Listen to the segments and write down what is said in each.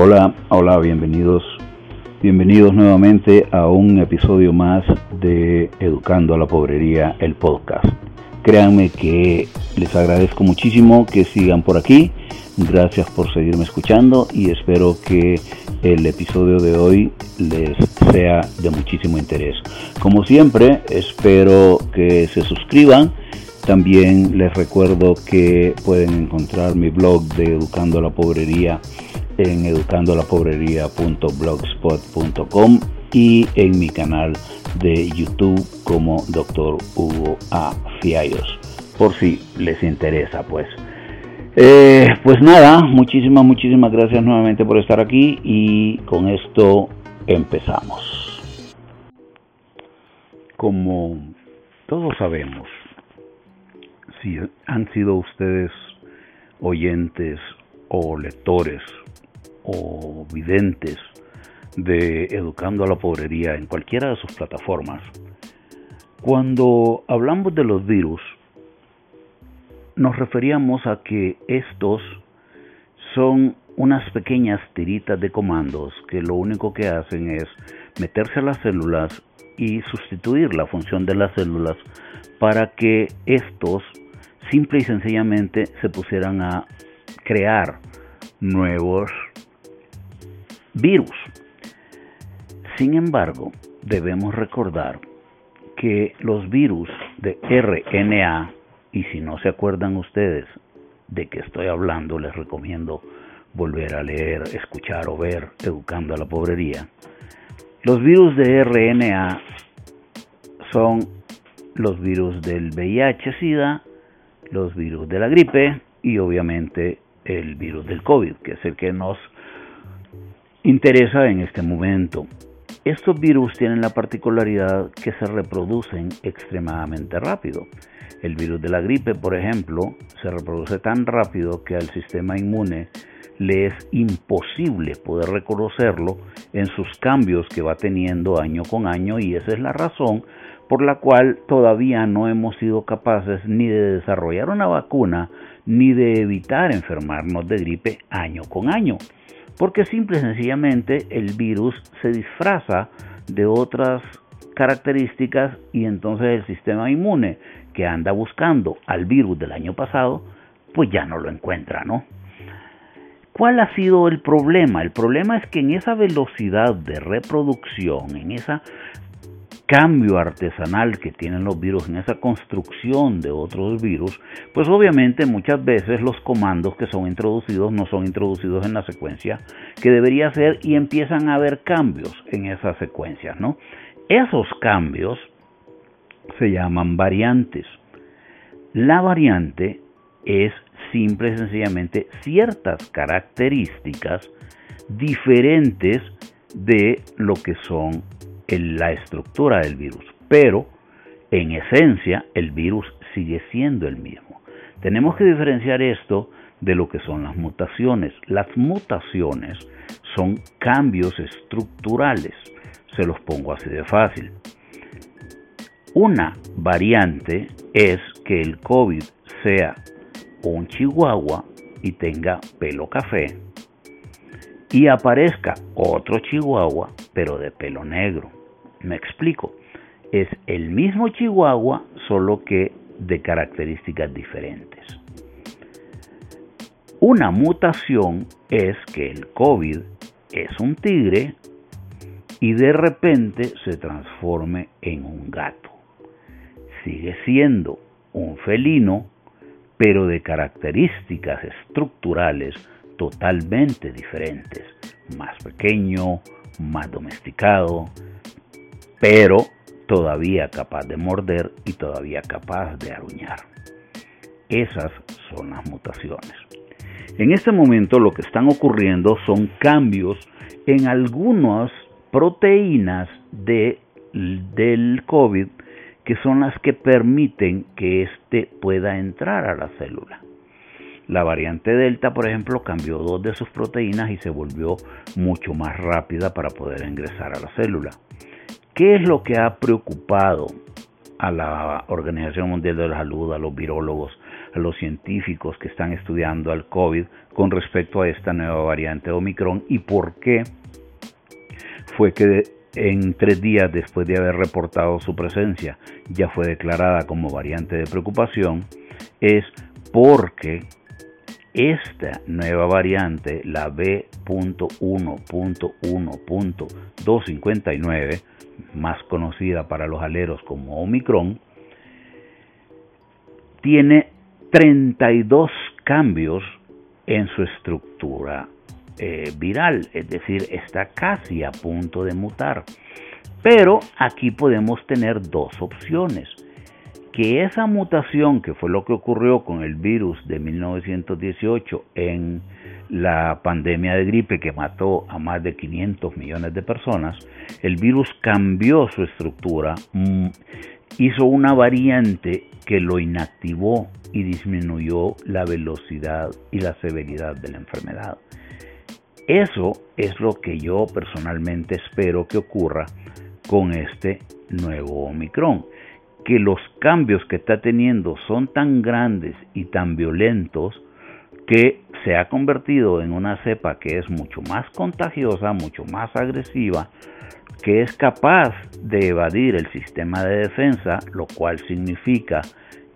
Hola, hola, bienvenidos. Bienvenidos nuevamente a un episodio más de Educando a la Pobrería, el podcast. Créanme que les agradezco muchísimo que sigan por aquí. Gracias por seguirme escuchando y espero que el episodio de hoy les sea de muchísimo interés. Como siempre, espero que se suscriban. También les recuerdo que pueden encontrar mi blog de Educando a la Pobrería en educandolapobrería.blogspot.com y en mi canal de YouTube como Dr. Hugo A. Fiallos, por si les interesa, pues. Eh, pues nada, muchísimas, muchísimas gracias nuevamente por estar aquí y con esto empezamos. Como todos sabemos, si han sido ustedes oyentes o lectores o videntes de Educando a la Pobrería en cualquiera de sus plataformas, cuando hablamos de los virus, nos referíamos a que estos son unas pequeñas tiritas de comandos que lo único que hacen es meterse a las células y sustituir la función de las células para que estos simple y sencillamente se pusieran a crear nuevos virus. Sin embargo, debemos recordar que los virus de RNA, y si no se acuerdan ustedes de qué estoy hablando, les recomiendo volver a leer, escuchar o ver Educando a la Pobrería. Los virus de RNA son los virus del VIH-Sida, los virus de la gripe y obviamente el virus del COVID, que es el que nos interesa en este momento. Estos virus tienen la particularidad que se reproducen extremadamente rápido. El virus de la gripe, por ejemplo, se reproduce tan rápido que al sistema inmune le es imposible poder reconocerlo en sus cambios que va teniendo año con año y esa es la razón por la cual todavía no hemos sido capaces ni de desarrollar una vacuna ni de evitar enfermarnos de gripe año con año porque simple y sencillamente el virus se disfraza de otras características y entonces el sistema inmune que anda buscando al virus del año pasado, pues ya no lo encuentra, ¿no? ¿Cuál ha sido el problema? El problema es que en esa velocidad de reproducción, en esa cambio artesanal que tienen los virus, en esa construcción de otros virus, pues obviamente muchas veces los comandos que son introducidos no son introducidos en la secuencia que debería ser y empiezan a haber cambios en esas secuencias, ¿no? Esos cambios se llaman variantes. La variante es simple y sencillamente ciertas características diferentes de lo que son la estructura del virus, pero en esencia el virus sigue siendo el mismo. Tenemos que diferenciar esto de lo que son las mutaciones. Las mutaciones son cambios estructurales. Se los pongo así de fácil. Una variante es que el COVID sea un chihuahua y tenga pelo café y aparezca otro chihuahua pero de pelo negro. Me explico. Es el mismo Chihuahua, solo que de características diferentes. Una mutación es que el COVID es un tigre y de repente se transforme en un gato. Sigue siendo un felino, pero de características estructurales totalmente diferentes. Más pequeño, más domesticado, pero todavía capaz de morder y todavía capaz de aruñar. Esas son las mutaciones. En este momento lo que están ocurriendo son cambios en algunas proteínas de, del COVID que son las que permiten que éste pueda entrar a la célula. La variante Delta, por ejemplo, cambió dos de sus proteínas y se volvió mucho más rápida para poder ingresar a la célula. ¿Qué es lo que ha preocupado a la Organización Mundial de la Salud, a los virólogos, a los científicos que están estudiando al COVID con respecto a esta nueva variante Omicron y por qué fue que en tres días después de haber reportado su presencia ya fue declarada como variante de preocupación, es porque esta nueva variante, la B.1.1.259, más conocida para los aleros como Omicron, tiene 32 cambios en su estructura eh, viral, es decir, está casi a punto de mutar. Pero aquí podemos tener dos opciones. Que esa mutación, que fue lo que ocurrió con el virus de 1918 en la pandemia de gripe que mató a más de 500 millones de personas, el virus cambió su estructura, mm, hizo una variante que lo inactivó y disminuyó la velocidad y la severidad de la enfermedad. Eso es lo que yo personalmente espero que ocurra con este nuevo Omicron. Que los cambios que está teniendo son tan grandes y tan violentos que se ha convertido en una cepa que es mucho más contagiosa, mucho más agresiva, que es capaz de evadir el sistema de defensa, lo cual significa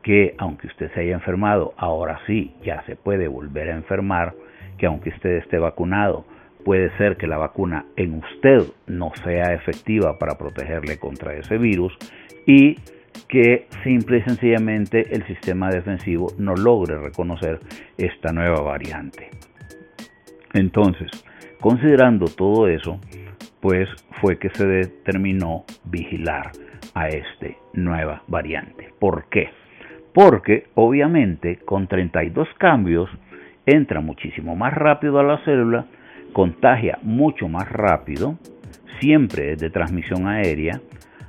que aunque usted se haya enfermado, ahora sí ya se puede volver a enfermar, que aunque usted esté vacunado, puede ser que la vacuna en usted no sea efectiva para protegerle contra ese virus y que simple y sencillamente el sistema defensivo no logre reconocer esta nueva variante. Entonces, considerando todo eso, pues fue que se determinó vigilar a esta nueva variante. ¿Por qué? Porque obviamente con 32 cambios entra muchísimo más rápido a la célula, contagia mucho más rápido, siempre es de transmisión aérea,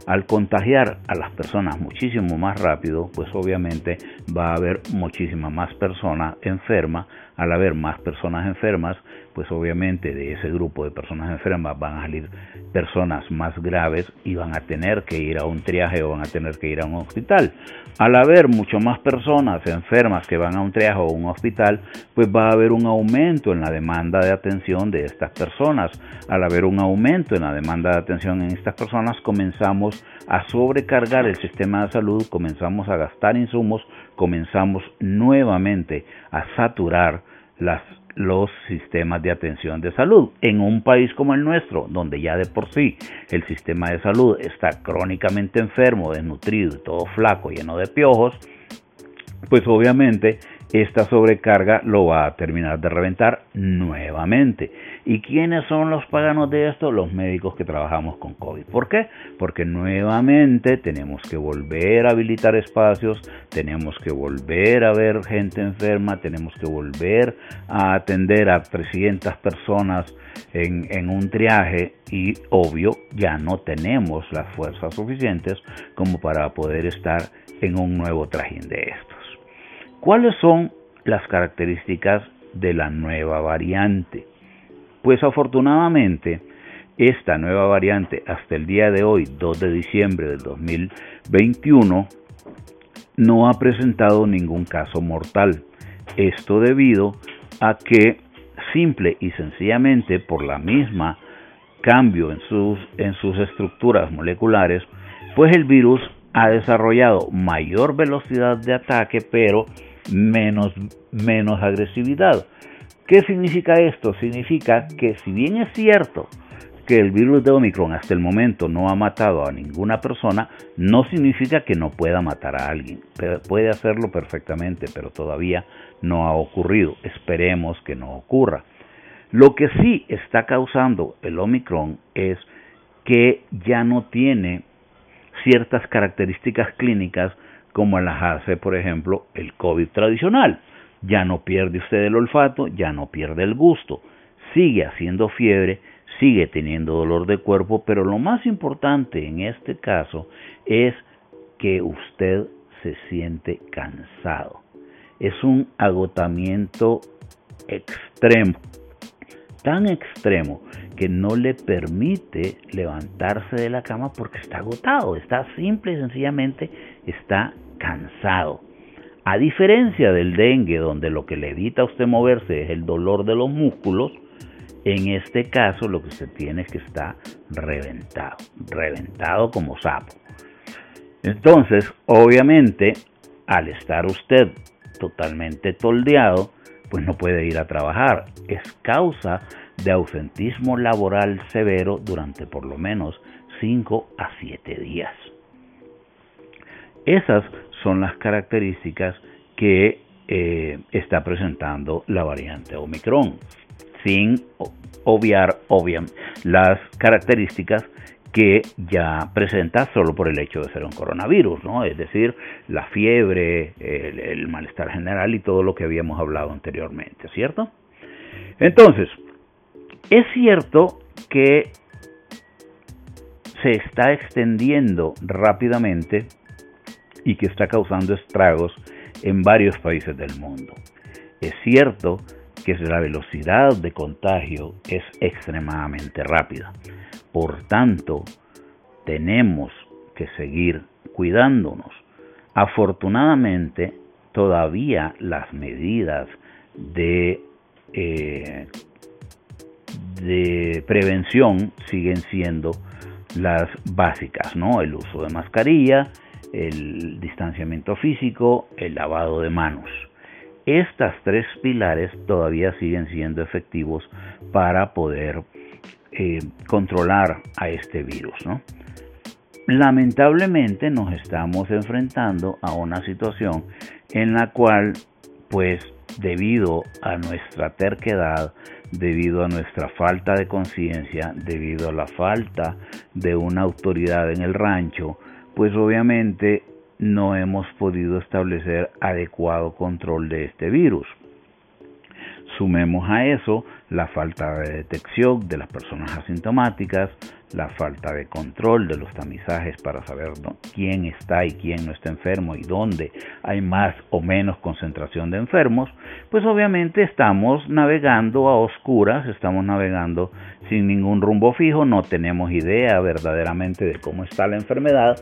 al contagiar a las personas muchísimo más rápido, pues obviamente va a haber muchísimas más personas enfermas. Al haber más personas enfermas, pues obviamente de ese grupo de personas enfermas van a salir personas más graves y van a tener que ir a un triaje o van a tener que ir a un hospital. Al haber mucho más personas enfermas que van a un triaje o un hospital, pues va a haber un aumento en la demanda de atención de estas personas. Al haber un aumento en la demanda de atención en estas personas, comenzamos a sobrecargar el sistema de salud, comenzamos a gastar insumos, comenzamos nuevamente a saturar las los sistemas de atención de salud. En un país como el nuestro, donde ya de por sí el sistema de salud está crónicamente enfermo, desnutrido, todo flaco, lleno de piojos, pues obviamente esta sobrecarga lo va a terminar de reventar nuevamente. ¿Y quiénes son los paganos de esto? Los médicos que trabajamos con COVID. ¿Por qué? Porque nuevamente tenemos que volver a habilitar espacios, tenemos que volver a ver gente enferma, tenemos que volver a atender a 300 personas en, en un triaje y obvio ya no tenemos las fuerzas suficientes como para poder estar en un nuevo trajín de esto. ¿Cuáles son las características de la nueva variante? Pues afortunadamente, esta nueva variante hasta el día de hoy, 2 de diciembre del 2021, no ha presentado ningún caso mortal. Esto debido a que simple y sencillamente por la misma cambio en sus, en sus estructuras moleculares, pues el virus ha desarrollado mayor velocidad de ataque, pero menos, menos agresividad. ¿Qué significa esto? Significa que si bien es cierto que el virus de Omicron hasta el momento no ha matado a ninguna persona, no significa que no pueda matar a alguien. Puede hacerlo perfectamente, pero todavía no ha ocurrido. Esperemos que no ocurra. Lo que sí está causando el Omicron es que ya no tiene ciertas características clínicas como las hace, por ejemplo, el COVID tradicional. Ya no pierde usted el olfato, ya no pierde el gusto, sigue haciendo fiebre, sigue teniendo dolor de cuerpo, pero lo más importante en este caso es que usted se siente cansado. Es un agotamiento extremo, tan extremo que no le permite levantarse de la cama porque está agotado, está simple y sencillamente está cansado. A diferencia del dengue, donde lo que le evita a usted moverse es el dolor de los músculos, en este caso lo que usted tiene es que está reventado, reventado como sapo. Entonces, obviamente, al estar usted totalmente toldeado, pues no puede ir a trabajar. Es causa de ausentismo laboral severo durante por lo menos 5 a 7 días. Esas son las características que eh, está presentando la variante Omicron, sin obviar las características que ya presenta solo por el hecho de ser un coronavirus, ¿no? Es decir, la fiebre, el, malestar general y todo lo que habíamos hablado anteriormente, ¿cierto? Entonces, es cierto que se está extendiendo rápidamente y que está causando estragos en varios países del mundo. Es cierto que la velocidad de contagio es extremadamente rápida. Por tanto, tenemos que seguir cuidándonos. Afortunadamente, todavía las medidas de, eh, de prevención siguen siendo las básicas, ¿no? El uso de mascarilla, el distanciamiento físico, el lavado de manos. Estas tres pilares todavía siguen siendo efectivos para poder eh, controlar a este virus. Lamentablemente nos estamos enfrentando a una situación en la cual, pues, debido a nuestra terquedad, debido a nuestra falta de conciencia, debido a la falta de una autoridad en el rancho, pues obviamente no hemos podido establecer adecuado control de este virus. Sumemos a eso la falta de detección de las personas asintomáticas, la falta de control de los tamizajes para saber quién está y quién no está enfermo y dónde hay más o menos concentración de enfermos, pues obviamente estamos navegando a oscuras, estamos navegando sin ningún rumbo fijo, no tenemos idea verdaderamente de cómo está la enfermedad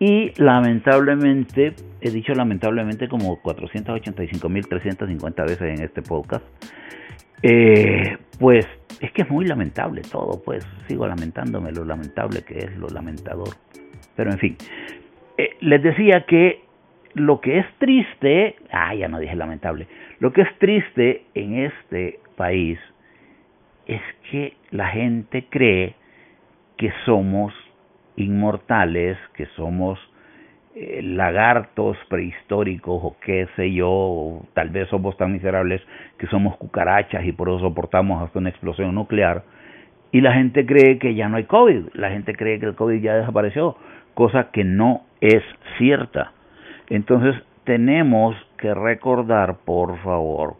y lamentablemente, he dicho lamentablemente como 485.350 veces en este podcast, eh, pues es que es muy lamentable todo, pues sigo lamentándome lo lamentable que es, lo lamentador. Pero en fin, eh, les decía que lo que es triste, ah, ya no dije lamentable, lo que es triste en este país es que la gente cree que somos inmortales, que somos eh, lagartos prehistóricos o qué sé yo, tal vez somos tan miserables que somos cucarachas y por eso soportamos hasta una explosión nuclear. Y la gente cree que ya no hay COVID, la gente cree que el COVID ya desapareció, cosa que no es cierta. Entonces tenemos que recordar, por favor,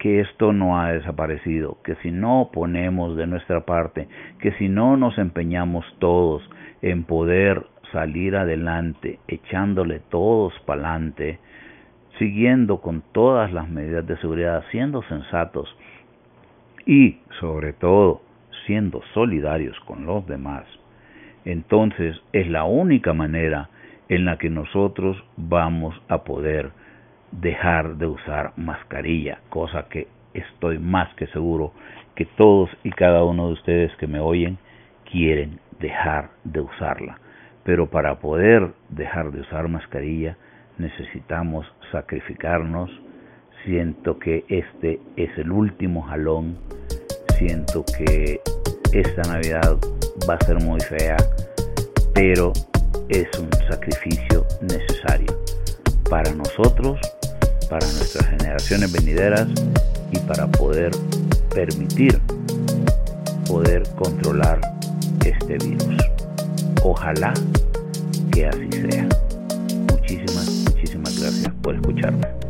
que esto no ha desaparecido, que si no ponemos de nuestra parte, que si no nos empeñamos todos en poder salir adelante, echándole todos para adelante, siguiendo con todas las medidas de seguridad, siendo sensatos y sobre todo siendo solidarios con los demás, entonces es la única manera en la que nosotros vamos a poder dejar de usar mascarilla, cosa que estoy más que seguro que todos y cada uno de ustedes que me oyen quieren dejar de usarla. Pero para poder dejar de usar mascarilla necesitamos sacrificarnos. Siento que este es el último jalón. Siento que esta Navidad va a ser muy fea, pero es un sacrificio necesario para nosotros, para nuestras generaciones venideras y para poder permitir poder controlar este virus. Ojalá que así sea. Muchísimas, muchísimas gracias por escucharme.